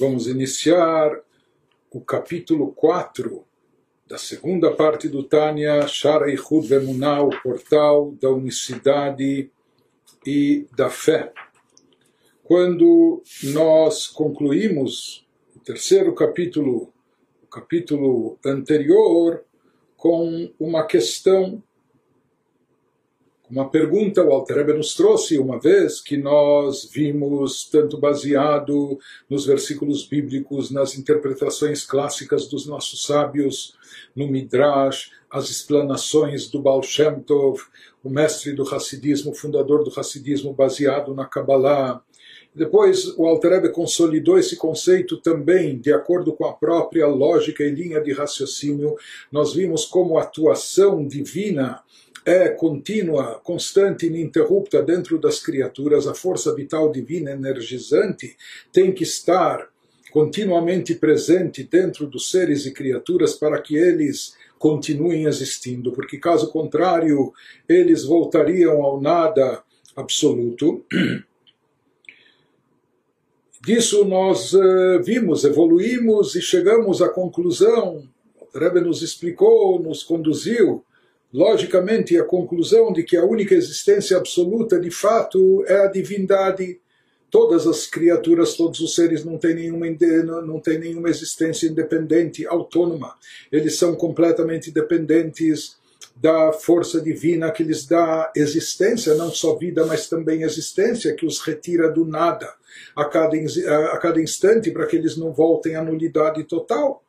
Vamos iniciar o capítulo 4 da segunda parte do Tânia, Shara Ichud Vemuná, o portal da unicidade e da fé. Quando nós concluímos o terceiro capítulo, o capítulo anterior, com uma questão uma pergunta o Alter Rebbe nos trouxe uma vez que nós vimos tanto baseado nos versículos bíblicos, nas interpretações clássicas dos nossos sábios, no Midrash, as explanações do Baal Shem Tov, o mestre do Hassidismo, fundador do Hassidismo baseado na Kabbalah. Depois o Alter Rebbe consolidou esse conceito também de acordo com a própria lógica e linha de raciocínio. Nós vimos como a atuação divina é contínua, constante, ininterrupta dentro das criaturas, a força vital divina energizante tem que estar continuamente presente dentro dos seres e criaturas para que eles continuem existindo, porque caso contrário, eles voltariam ao nada absoluto. Disso nós uh, vimos, evoluímos e chegamos à conclusão. O Rebbe nos explicou, nos conduziu logicamente, a conclusão de que a única existência absoluta, de fato, é a divindade. Todas as criaturas, todos os seres não têm nenhuma, não têm nenhuma existência independente, autônoma. Eles são completamente dependentes da força divina que lhes dá existência, não só vida, mas também existência, que os retira do nada a cada, a cada instante para que eles não voltem à nulidade total.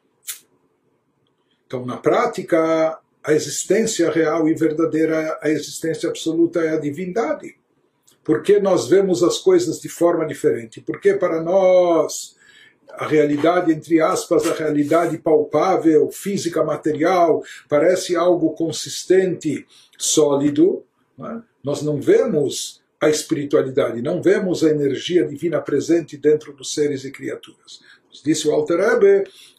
Então, na prática, a existência real e verdadeira, a existência absoluta é a divindade. Porque nós vemos as coisas de forma diferente? Porque para nós a realidade, entre aspas, a realidade palpável, física, material, parece algo consistente, sólido. Não é? Nós não vemos a espiritualidade, não vemos a energia divina presente dentro dos seres e criaturas. Disse o Alter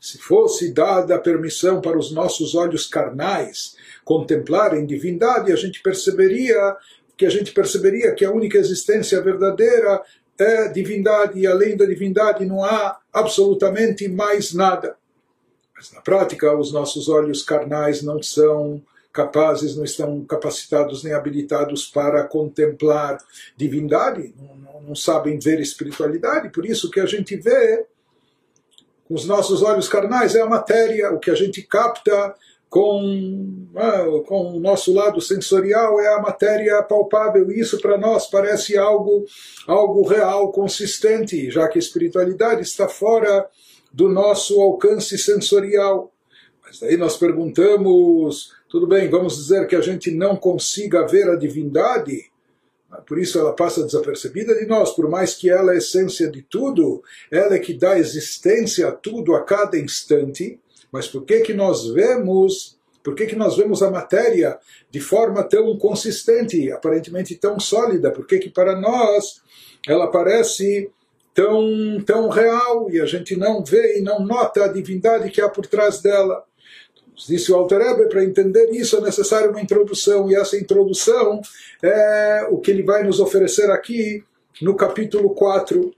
se fosse dada a permissão para os nossos olhos carnais contemplarem divindade, a gente perceberia que a gente perceberia que a única existência verdadeira é divindade e além da divindade não há absolutamente mais nada. Mas na prática, os nossos olhos carnais não são capazes, não estão capacitados nem habilitados para contemplar divindade, não, não, não sabem ver espiritualidade, por isso que a gente vê os nossos olhos carnais é a matéria, o que a gente capta com, ah, com o nosso lado sensorial é a matéria palpável. E isso para nós parece algo, algo real, consistente, já que a espiritualidade está fora do nosso alcance sensorial. Mas aí nós perguntamos, tudo bem, vamos dizer que a gente não consiga ver a divindade, por isso ela passa desapercebida de nós, por mais que ela é a essência de tudo, ela é que dá existência a tudo a cada instante. Mas por que que nós vemos, por que que nós vemos a matéria de forma tão consistente, aparentemente tão sólida? Por que que para nós ela parece tão tão real e a gente não vê e não nota a divindade que há por trás dela? Disse o Alter para entender isso é necessário uma introdução, e essa introdução é o que ele vai nos oferecer aqui no capítulo 4.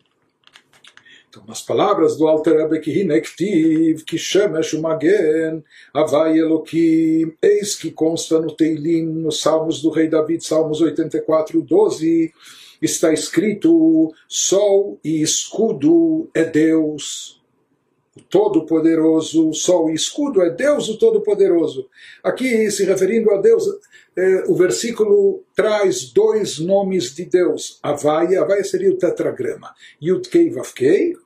Então, nas palavras do Alter Rebbe, que Hinektiv, que Shemesh Umagen, Avai Elokim, eis que consta no Teilim, nos Salmos do Rei David, Salmos 84, 12, está escrito: Sol e escudo é Deus o Todo-Poderoso, o Sol e escudo é Deus o Todo-Poderoso. Aqui, se referindo a Deus, eh, o versículo traz dois nomes de Deus. Havai, Havai seria o tetragrama. Yudkei Vavkei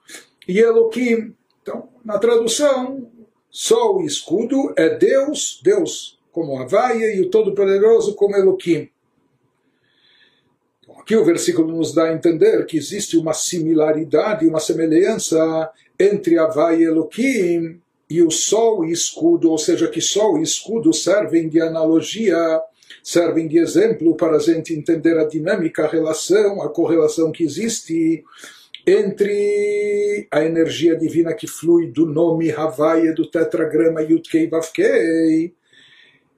e Elohim. Então, na tradução, Sol e escudo é Deus, Deus como Havai e o Todo-Poderoso como Elohim. Aqui o versículo nos dá a entender que existe uma similaridade, uma semelhança entre Havai e Elohim e o sol e escudo, ou seja, que sol e escudo servem de analogia, servem de exemplo para a gente entender a dinâmica, a relação, a correlação que existe entre a energia divina que flui do nome Havai do tetragrama Yudkei Vavkei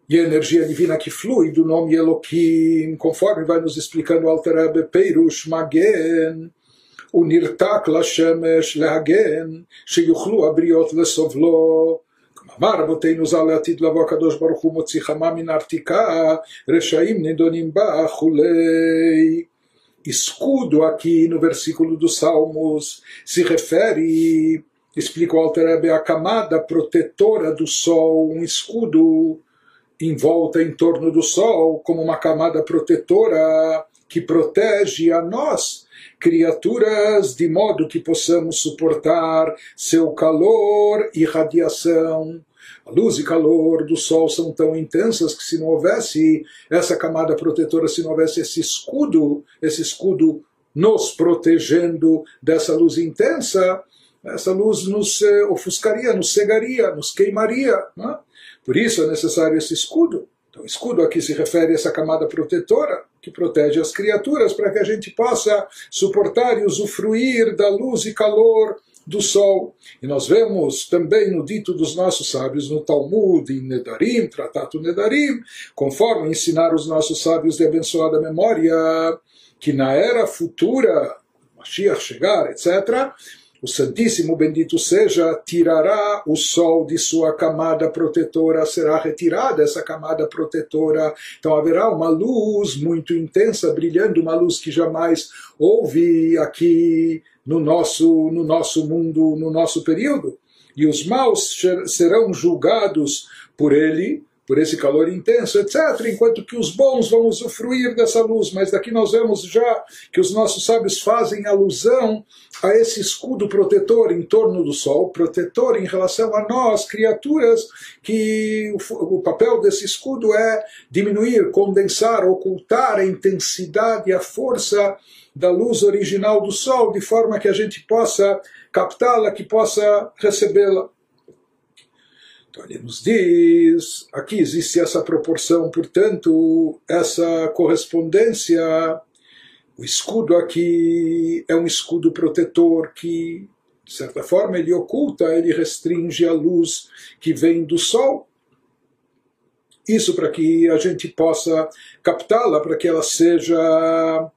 e a energia divina que flui do nome Elohim, conforme vai nos explicando o Alter Rebbe Peirush Magen, הוא נרתק לשמש להגן, שיוכלו הבריות לסובלו. אמר רבותינו ז"ל לעתיד לבוא הקדוש ברוך הוא מוציא חמה מן הארתיקה, רשעים נידונים בה כולי. Escudo aqui no versículo dos Salmos se refere, explica o Alter a camada protetora do sol, um escudo em volta em torno do sol, como uma camada protetora que protege a nós, criaturas, de modo que possamos suportar seu calor e radiação. A luz e calor do Sol são tão intensas que se não houvesse essa camada protetora, se não houvesse esse escudo, esse escudo nos protegendo dessa luz intensa, essa luz nos eh, ofuscaria, nos cegaria, nos queimaria. Né? Por isso é necessário esse escudo. Então, escudo aqui se refere a essa camada protetora que protege as criaturas para que a gente possa suportar e usufruir da luz e calor do sol. E nós vemos também no dito dos nossos sábios, no Talmud, em Nedarim, Tratato Nedarim, conforme ensinaram os nossos sábios de abençoada memória, que na era futura, Mashiach chegar, etc., o Santíssimo Bendito seja, tirará o sol de sua camada protetora, será retirada essa camada protetora. Então haverá uma luz muito intensa, brilhando, uma luz que jamais houve aqui no nosso, no nosso mundo, no nosso período. E os maus serão julgados por ele, por esse calor intenso, etc., enquanto que os bons vão usufruir dessa luz. Mas daqui nós vemos já que os nossos sábios fazem alusão a esse escudo protetor em torno do sol, protetor em relação a nós, criaturas, que o, o papel desse escudo é diminuir, condensar, ocultar a intensidade, a força da luz original do sol, de forma que a gente possa captá-la, que possa recebê-la. Então ele nos diz, aqui existe essa proporção, portanto, essa correspondência. O escudo aqui é um escudo protetor que, de certa forma, ele oculta, ele restringe a luz que vem do sol. Isso para que a gente possa captá-la, para que ela seja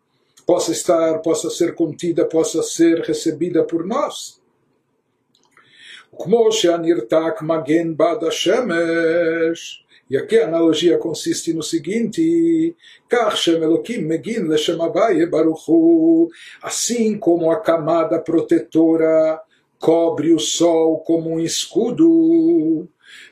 possa estar, possa ser contida, possa ser recebida por nós. Como Sheanirtak Magen Badashemesh. E aqui a analogia consiste no seguinte: Assim como a camada protetora cobre o sol como um escudo.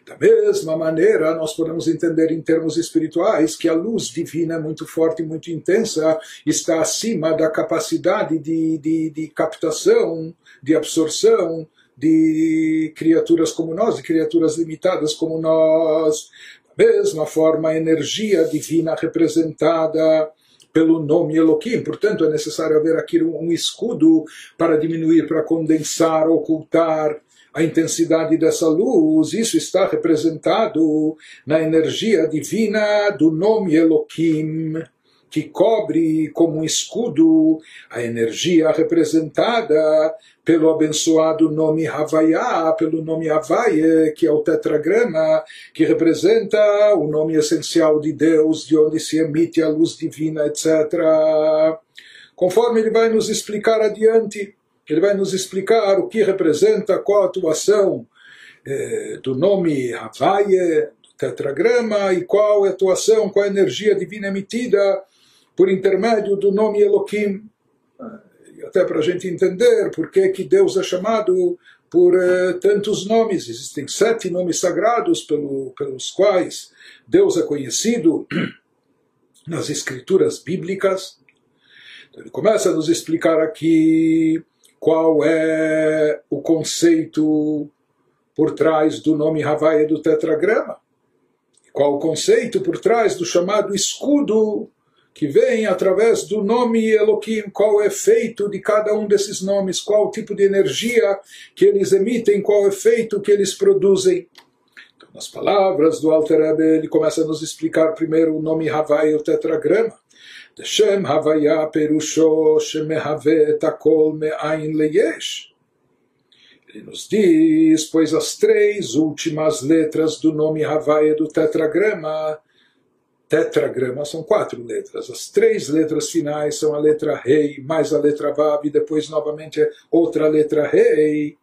Da mesma maneira, nós podemos entender em termos espirituais que a luz divina, é muito forte, e muito intensa, está acima da capacidade de, de, de captação, de absorção de criaturas como nós, de criaturas limitadas como nós. Da mesma forma, a energia divina representada pelo nome Elohim. Portanto, é necessário haver aqui um escudo para diminuir, para condensar, ocultar a intensidade dessa luz. Isso está representado na energia divina do nome Elohim que cobre como um escudo a energia representada pelo abençoado nome Havaiá, pelo nome Havaie, que é o tetragrama, que representa o nome essencial de Deus, de onde se emite a luz divina, etc. Conforme ele vai nos explicar adiante, ele vai nos explicar o que representa, qual a atuação eh, do nome Havaie, do tetragrama, e qual a atuação, qual a energia divina emitida por intermédio do nome Elohim. Até para a gente entender por que, que Deus é chamado por uh, tantos nomes. Existem sete nomes sagrados pelo, pelos quais Deus é conhecido nas escrituras bíblicas. Então, ele começa a nos explicar aqui qual é o conceito por trás do nome Havaia do tetragrama. Qual o conceito por trás do chamado escudo que vem através do nome Elohim, qual o efeito de cada um desses nomes, qual o tipo de energia que eles emitem, qual o efeito que eles produzem. Então, nas palavras do Alter Rebbe, ele começa a nos explicar primeiro o nome Havai, o tetragrama. Deshem Havaya Perusho Shemehave Etakol Me'ain Leyesh. Ele nos diz, pois as três últimas letras do nome Havaya do tetragrama tetragrama são quatro letras. As três letras finais são a letra rei mais a letra vav e depois novamente outra letra rei.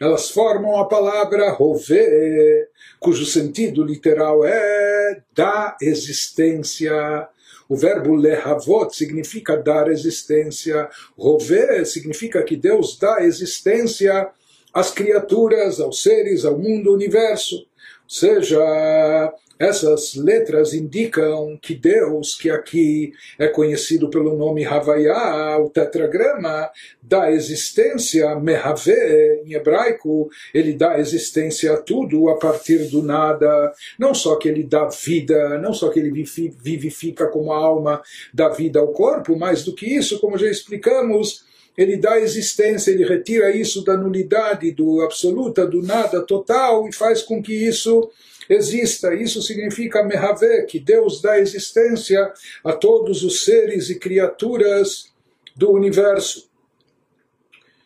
Elas formam a palavra rové, cujo sentido literal é da existência. O verbo lehavot significa dar existência. Rové significa que Deus dá existência às criaturas, aos seres, ao mundo, ao universo. Ou seja, essas letras indicam que Deus, que aqui é conhecido pelo nome Havaiá, o tetragrama, dá existência, Mehavê, em hebraico, ele dá existência a tudo a partir do nada. Não só que ele dá vida, não só que ele vivifica como a alma dá vida ao corpo, mais do que isso, como já explicamos, ele dá existência, ele retira isso da nulidade, do absoluta, do nada total e faz com que isso exista. Isso significa Mehave, que Deus dá existência a todos os seres e criaturas do universo.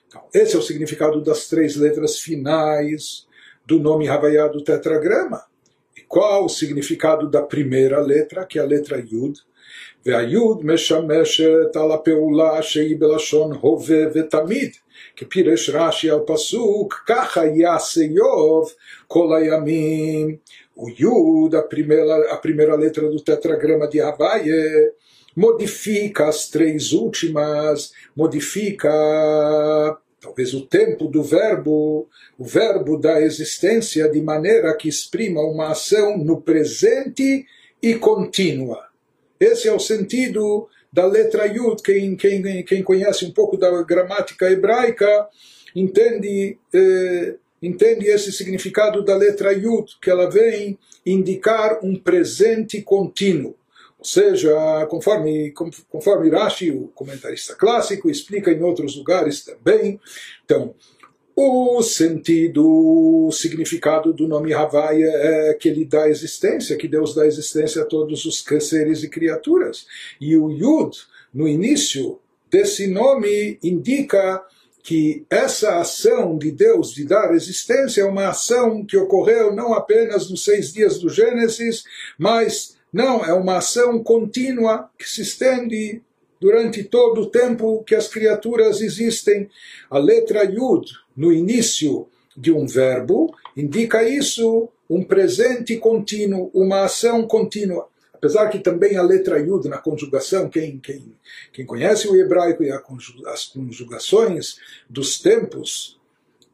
Então, esse é o significado das três letras finais do nome Havaiá do tetragrama. E qual o significado da primeira letra, que é a letra Yud? והיוד משמשת על הפעולה שהיא בלשון הווה ותמיד. que Piresh Rashi al pasuk Kacha Yaseyov Kolayamim. O Yud, a primeira, a primeira letra do tetragrama de Havaie, modifica as três últimas, modifica talvez o tempo do verbo, o verbo da existência, de maneira que exprima uma ação no presente e contínua. Esse é o sentido da letra Yud. Quem, quem, quem conhece um pouco da gramática hebraica entende, eh, entende esse significado da letra Yud, que ela vem indicar um presente contínuo. Ou seja, conforme, conforme Rashi, o comentarista clássico, explica em outros lugares também. Então, o sentido, o significado do nome Havaia é que ele dá existência, que Deus dá existência a todos os seres e criaturas. E o Yud, no início desse nome, indica que essa ação de Deus de dar existência é uma ação que ocorreu não apenas nos seis dias do Gênesis, mas não, é uma ação contínua que se estende durante todo o tempo que as criaturas existem. A letra Yud, no início de um verbo, indica isso, um presente contínuo, uma ação contínua. Apesar que também a letra Yud na conjugação, quem, quem, quem conhece o hebraico e as conjugações dos tempos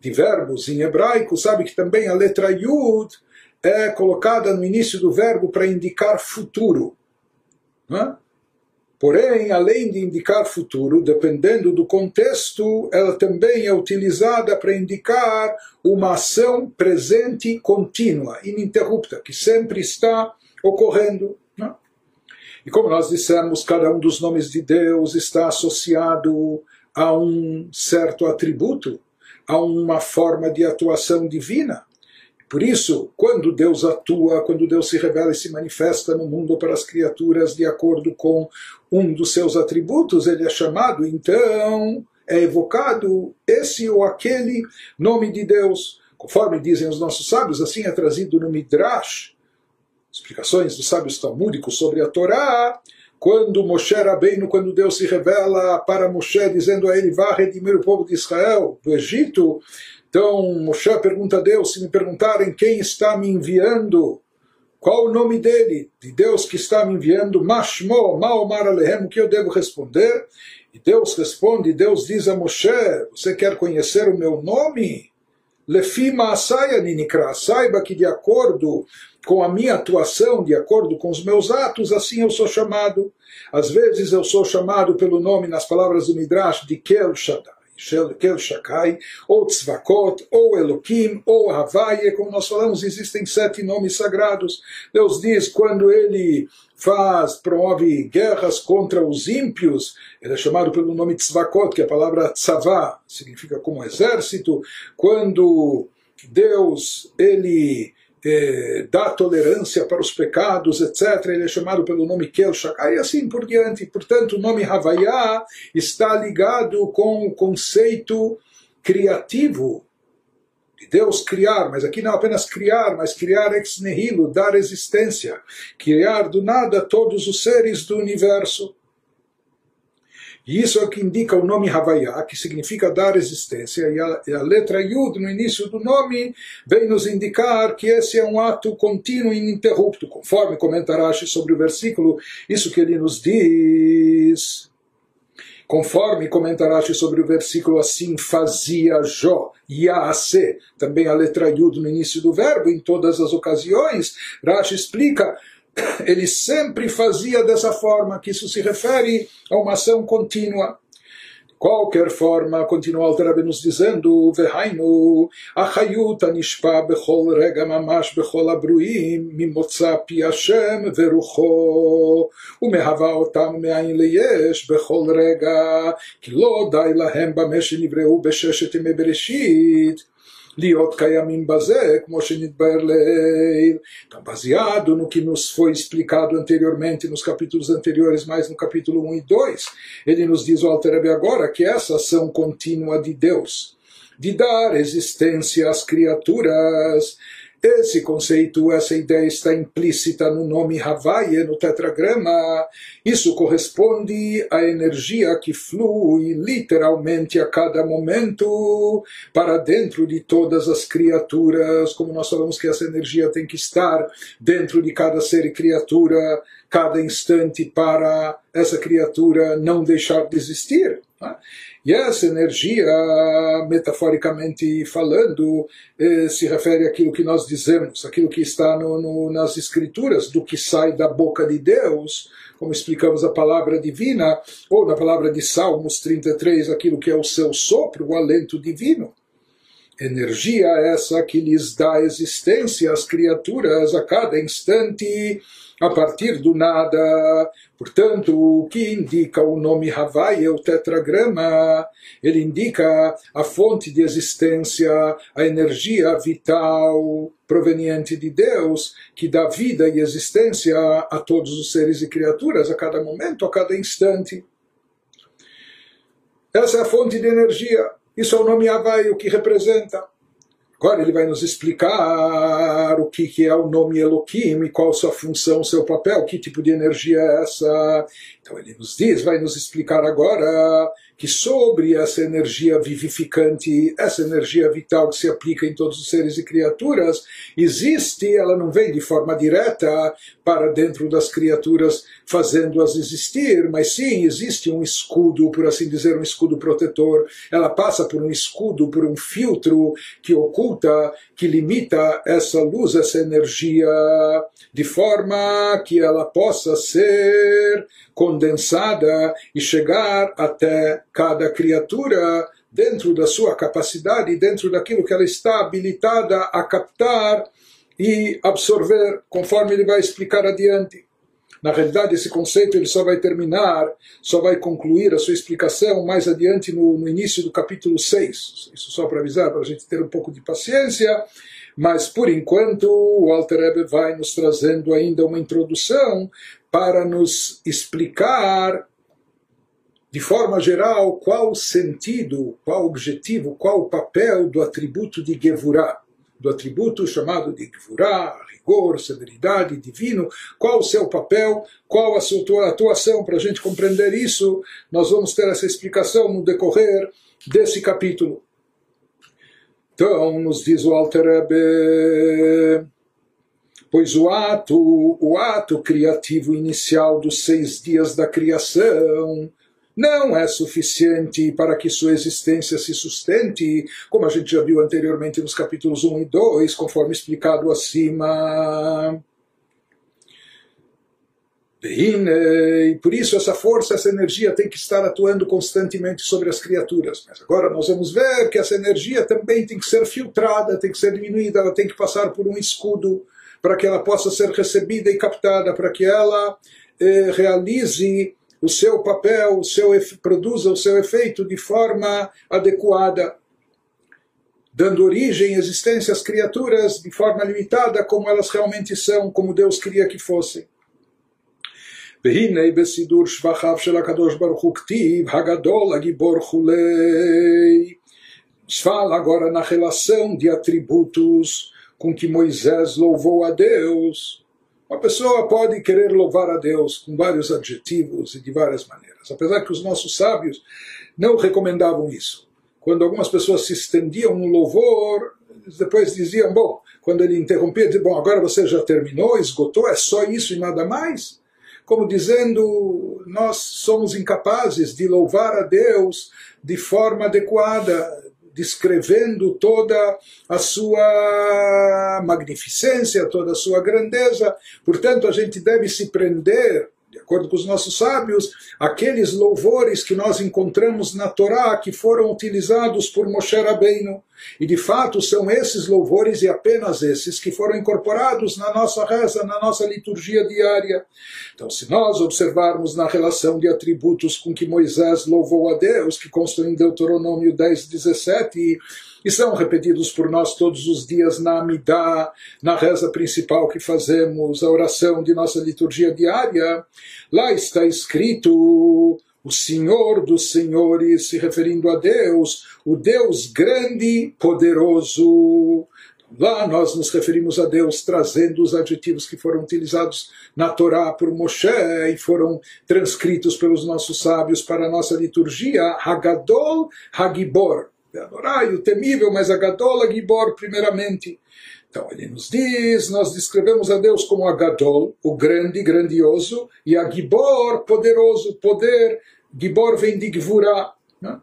de verbos em hebraico, sabe que também a letra Yud é colocada no início do verbo para indicar futuro. Não é? Porém, além de indicar futuro, dependendo do contexto, ela também é utilizada para indicar uma ação presente contínua, ininterrupta, que sempre está ocorrendo. Não? E como nós dissemos, cada um dos nomes de Deus está associado a um certo atributo, a uma forma de atuação divina. Por isso, quando Deus atua, quando Deus se revela e se manifesta no mundo para as criaturas de acordo com um dos seus atributos, ele é chamado, então, é evocado esse ou aquele nome de Deus. Conforme dizem os nossos sábios, assim é trazido no Midrash, explicações dos sábios talmúdicos sobre a Torá, quando Moshe Rabbeinu, quando Deus se revela para Moshe, dizendo a ele, vá redimir o povo de Israel do Egito, então Moshe pergunta a Deus: se me perguntarem quem está me enviando, qual o nome dele, de Deus que está me enviando, Mashmo, Maomar Alehem, o que eu devo responder? E Deus responde: Deus diz a Moshe: Você quer conhecer o meu nome? Lefima Asaya Ninikra, saiba que de acordo com a minha atuação, de acordo com os meus atos, assim eu sou chamado. Às vezes eu sou chamado pelo nome, nas palavras do Midrash, de Kel Shaddai. Kel Shakai, ou Tzvakot, ou Elohim, ou Havaye, como nós falamos, existem sete nomes sagrados. Deus diz quando ele faz, promove guerras contra os ímpios, ele é chamado pelo nome Tzvakot, que é a palavra Tzavá, significa como exército. Quando Deus, ele eh, dá tolerância para os pecados, etc. Ele é chamado pelo nome Kel Shakai e assim por diante. Portanto, o nome Havaiá está ligado com o conceito criativo, de Deus criar, mas aqui não apenas criar, mas criar ex nihilo, dar existência, criar do nada todos os seres do universo. E isso é o que indica o nome Havaiá, que significa dar existência, e a, e a, letra Yud no início do nome vem nos indicar que esse é um ato contínuo e ininterrupto, conforme comenta Rashi sobre o versículo, isso que ele nos diz. Conforme comenta Rashi sobre o versículo assim, fazia Jó, Yaase, também a letra Yud no início do verbo, em todas as ocasiões, Rashi explica ele sempre fazia dessa forma, que isso se refere a uma ação contínua. De qualquer forma, continua Alter nos dizendo, Vehainu, bechol rega mamash bechol abruim, mimotza pi Hashem umehava otam me'ain leyesh bechol rega, lo dai lahem besheshet Liot Kayamim Bazé, como Shenitber Então, baseado no que nos foi explicado anteriormente, nos capítulos anteriores, mais no capítulo 1 e 2, ele nos diz o Alterebe agora que essa ação contínua de Deus, de dar existência às criaturas, esse conceito, essa ideia está implícita no nome Havaia, no tetragrama. Isso corresponde à energia que flui literalmente a cada momento para dentro de todas as criaturas. Como nós falamos que essa energia tem que estar dentro de cada ser e criatura, cada instante, para essa criatura não deixar de existir. Né? E essa energia, metaforicamente falando, eh, se refere àquilo que nós dizemos, aquilo que está no, no, nas Escrituras, do que sai da boca de Deus, como explicamos a palavra divina, ou na palavra de Salmos 33, aquilo que é o seu sopro, o alento divino. Energia essa que lhes dá existência às criaturas a cada instante a partir do nada. Portanto, o que indica o nome Havai é o tetragrama, ele indica a fonte de existência, a energia vital proveniente de Deus, que dá vida e existência a todos os seres e criaturas, a cada momento, a cada instante. Essa é a fonte de energia. Isso é o nome Havai, o que representa. Agora ele vai nos explicar o que, que é o nome Elohim e qual sua função, seu papel, que tipo de energia é essa. Então ele nos diz, vai nos explicar agora que sobre essa energia vivificante, essa energia vital que se aplica em todos os seres e criaturas, existe, ela não vem de forma direta para dentro das criaturas fazendo-as existir, mas sim existe um escudo, por assim dizer, um escudo protetor. Ela passa por um escudo, por um filtro que oculta, que limita essa luz, essa energia, de forma que ela possa ser condensada e chegar até cada criatura dentro da sua capacidade, dentro daquilo que ela está habilitada a captar e absorver, conforme ele vai explicar adiante. Na realidade, esse conceito ele só vai terminar, só vai concluir a sua explicação mais adiante no, no início do capítulo 6. Isso só para avisar, para a gente ter um pouco de paciência. Mas, por enquanto, o Alter Rebbe vai nos trazendo ainda uma introdução para nos explicar de forma geral qual o sentido, qual o objetivo, qual o papel do atributo de Gevurah, do atributo chamado de Gevurah, rigor, severidade, divino, qual o seu papel, qual a sua atuação, para a gente compreender isso, nós vamos ter essa explicação no decorrer desse capítulo. Então, nos diz o Alter Rebbe, pois o ato, o ato criativo inicial dos seis dias da criação não é suficiente para que sua existência se sustente, como a gente já viu anteriormente nos capítulos 1 e 2, conforme explicado acima. E por isso essa força, essa energia tem que estar atuando constantemente sobre as criaturas. Mas agora nós vamos ver que essa energia também tem que ser filtrada, tem que ser diminuída, ela tem que passar por um escudo para que ela possa ser recebida e captada, para que ela eh, realize o seu papel, o seu, produza o seu efeito de forma adequada, dando origem, existência às criaturas de forma limitada, como elas realmente são, como Deus queria que fossem. והנה בסידור שבחיו של הקדוש ברוך הוא כתיב הגדול הגיבור כולי Nos fala agora na relação de atributos com que Moisés louvou a Deus. uma pessoa pode querer louvar a Deus com vários adjetivos e de várias maneiras, apesar que os nossos sábios não recomendavam isso. Quando algumas pessoas se estendiam no louvor, depois diziam, bom, quando ele interrompia, diziam, bom, agora você já terminou, esgotou, é só isso e nada mais? Como dizendo, nós somos incapazes de louvar a Deus de forma adequada, descrevendo toda a sua magnificência, toda a sua grandeza. Portanto, a gente deve se prender de acordo com os nossos sábios, aqueles louvores que nós encontramos na Torá que foram utilizados por Moshe Rabbeinu. E de fato são esses louvores e apenas esses que foram incorporados na nossa reza, na nossa liturgia diária. Então, se nós observarmos na relação de atributos com que Moisés louvou a Deus, que constam em Deuteronômio 10, 17, e são repetidos por nós todos os dias na Amidah, na reza principal que fazemos, a oração de nossa liturgia diária. Lá está escrito o Senhor dos Senhores, se referindo a Deus, o Deus grande, poderoso. Lá nós nos referimos a Deus trazendo os adjetivos que foram utilizados na Torá por Moshe e foram transcritos pelos nossos sábios para a nossa liturgia, Hagadol, Hagibor. Adorai, o temível, mas a Gadol, a Gibor, primeiramente. Então ele nos diz, nós descrevemos a Deus como a Gadol, o grande, grandioso, e a Gibor, poderoso, poder. Gibor vem de Gvura. Né?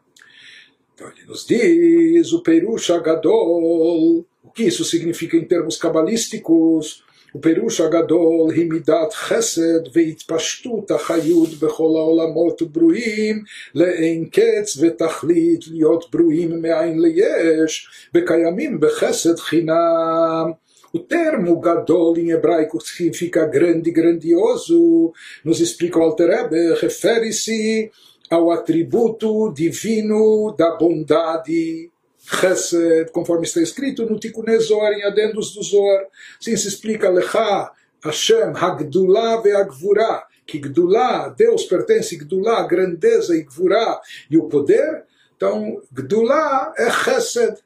Então ele nos diz, o Perush Gadol, o que isso significa em termos cabalísticos? ופירוש הגדול היא מידת חסד והתפשטות החיות בכל העולמות ברואים לאין קץ ותכלית להיות ברואים מאין ליש וקיימים בחסד חינם. O termo gadol em hebraico significa grande, grandioso. Nos explica o Alter Rebbe, refere-se ao atributo divino da bondade. Chesed, conforme está escrito no Tikkun Zohar, em adendos do Zohar. Assim se explica Lecha, Hashem, Hagdullah ve'agvura, que Gdullah, Deus pertence a Gdullah, grandeza e Gvura, e o poder. Então, Gdullah é Chesed,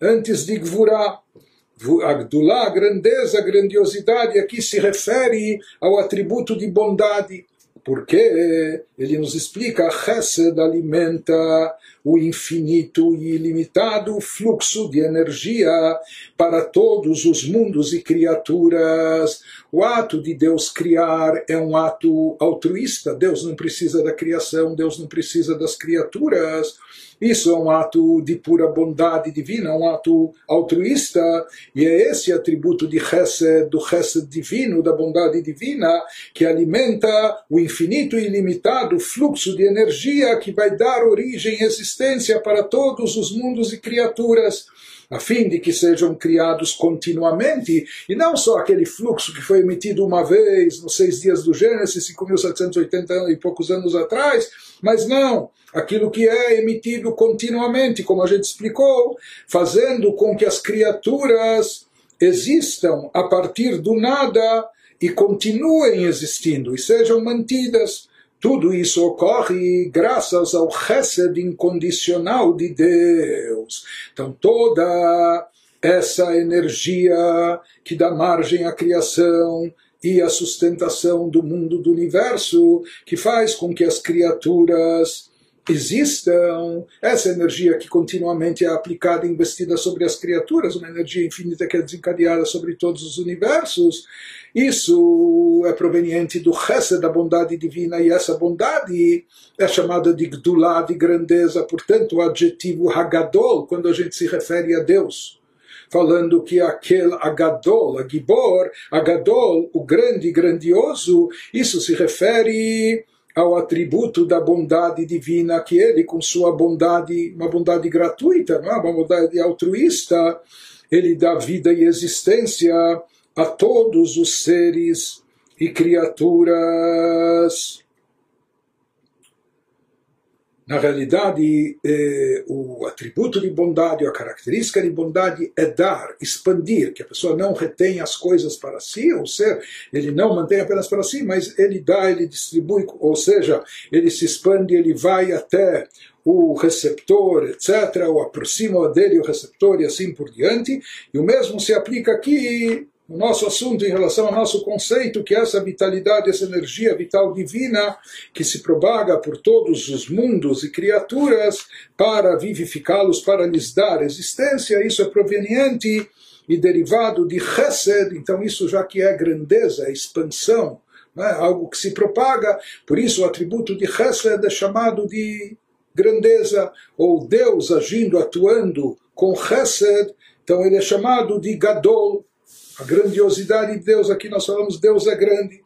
antes de Gvura. A Gdullah, grandeza, grandiosidade, aqui se refere ao atributo de bondade porque ele nos explica, Chesed alimenta o infinito e ilimitado fluxo de energia para todos os mundos e criaturas. O ato de Deus criar é um ato altruísta, Deus não precisa da criação, Deus não precisa das criaturas. Isso é um ato de pura bondade divina, um ato altruísta, e é esse atributo de Chesed, do Chesed divino, da bondade divina, que alimenta o infinito e ilimitado fluxo de energia que vai dar origem e existência para todos os mundos e criaturas a fim de que sejam criados continuamente, e não só aquele fluxo que foi emitido uma vez nos seis dias do Gênesis, 5.780 e poucos anos atrás, mas não, aquilo que é emitido continuamente, como a gente explicou, fazendo com que as criaturas existam a partir do nada e continuem existindo e sejam mantidas. Tudo isso ocorre graças ao chesed incondicional de Deus. Então toda essa energia que dá margem à criação e à sustentação do mundo do universo, que faz com que as criaturas existam, essa energia que continuamente é aplicada e investida sobre as criaturas, uma energia infinita que é desencadeada sobre todos os universos, isso é proveniente do Chesed, da bondade divina, e essa bondade é chamada de Gdulá, de grandeza, portanto, o adjetivo Hagadol, quando a gente se refere a Deus. Falando que aquele Agadol, a Gibor, Agadol, o grande, grandioso, isso se refere ao atributo da bondade divina, que ele, com sua bondade, uma bondade gratuita, não é? uma bondade altruísta, ele dá vida e existência a todos os seres e criaturas. Na realidade, eh, o atributo de bondade, a característica de bondade é dar, expandir, que a pessoa não retém as coisas para si, ou seja, ele não mantém apenas para si, mas ele dá, ele distribui, ou seja, ele se expande, ele vai até o receptor, etc., ou aproxima dele o receptor e assim por diante, e o mesmo se aplica aqui o nosso assunto em relação ao nosso conceito, que essa vitalidade, essa energia vital divina que se propaga por todos os mundos e criaturas para vivificá-los, para lhes dar existência, isso é proveniente e derivado de Chesed, então isso já que é grandeza, é expansão, é? algo que se propaga, por isso o atributo de Chesed é chamado de grandeza, ou Deus agindo, atuando com Chesed, então ele é chamado de Gadol, a grandiosidade de Deus, aqui nós falamos Deus é grande.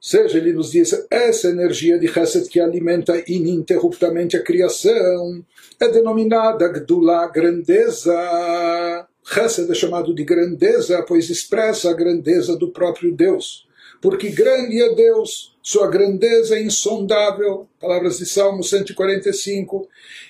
Seja, ele nos diz, essa energia de Chesed que alimenta ininterruptamente a criação é denominada Gdula, grandeza. Chesed é chamado de grandeza, pois expressa a grandeza do próprio Deus. Porque grande é Deus, sua grandeza é insondável. Palavras de Salmo 145.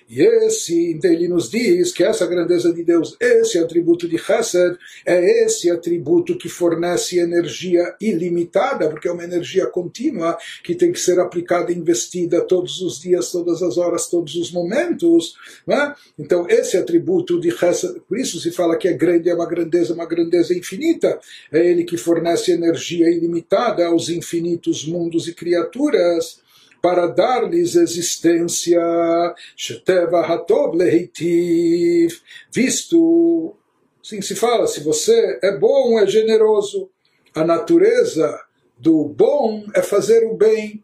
E esse, então ele nos diz que essa grandeza de Deus, esse atributo de Chesed, é esse atributo que fornece energia ilimitada, porque é uma energia contínua que tem que ser aplicada e investida todos os dias, todas as horas, todos os momentos. É? Então, esse atributo de Chesed, por isso se fala que é grande, é uma grandeza, uma grandeza infinita. É ele que fornece energia ilimitada aos infinitos mundos e criaturas para dar-lhes existência, Sheteva Hatov visto, assim se fala, se você é bom, é generoso, a natureza do bom é fazer o bem,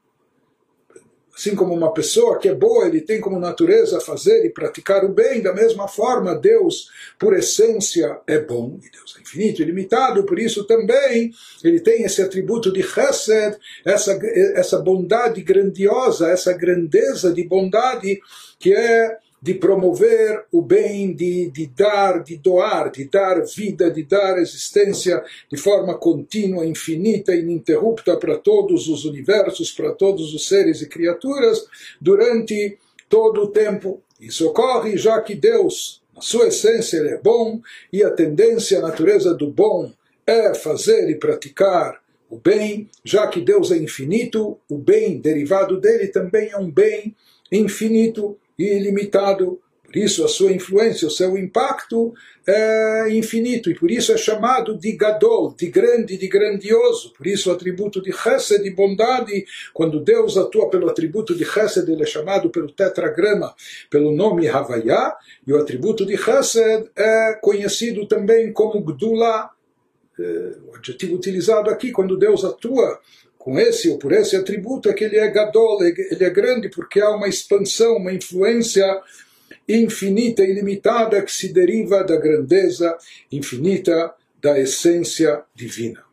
Assim como uma pessoa que é boa, ele tem como natureza fazer e praticar o bem, da mesma forma, Deus, por essência, é bom, e Deus é infinito, ilimitado, por isso também ele tem esse atributo de chesed, essa, essa bondade grandiosa, essa grandeza de bondade que é de promover o bem, de, de dar, de doar, de dar vida, de dar existência de forma contínua, infinita, ininterrupta para todos os universos, para todos os seres e criaturas, durante todo o tempo. Isso ocorre já que Deus, na sua essência, é bom e a tendência, a natureza do bom é fazer e praticar o bem, já que Deus é infinito, o bem derivado dele também é um bem infinito ilimitado. Por isso a sua influência, o seu impacto é infinito e por isso é chamado de Gadol, de grande, de grandioso. Por isso o atributo de Chesed, de bondade, quando Deus atua pelo atributo de Chesed, ele é chamado pelo tetragrama, pelo nome Havaiá, e o atributo de Chesed é conhecido também como Gdula, é, o adjetivo utilizado aqui, quando Deus atua com esse ou por esse atributo é que ele é gadol, ele é grande porque há uma expansão, uma influência infinita ilimitada que se deriva da grandeza infinita da essência divina.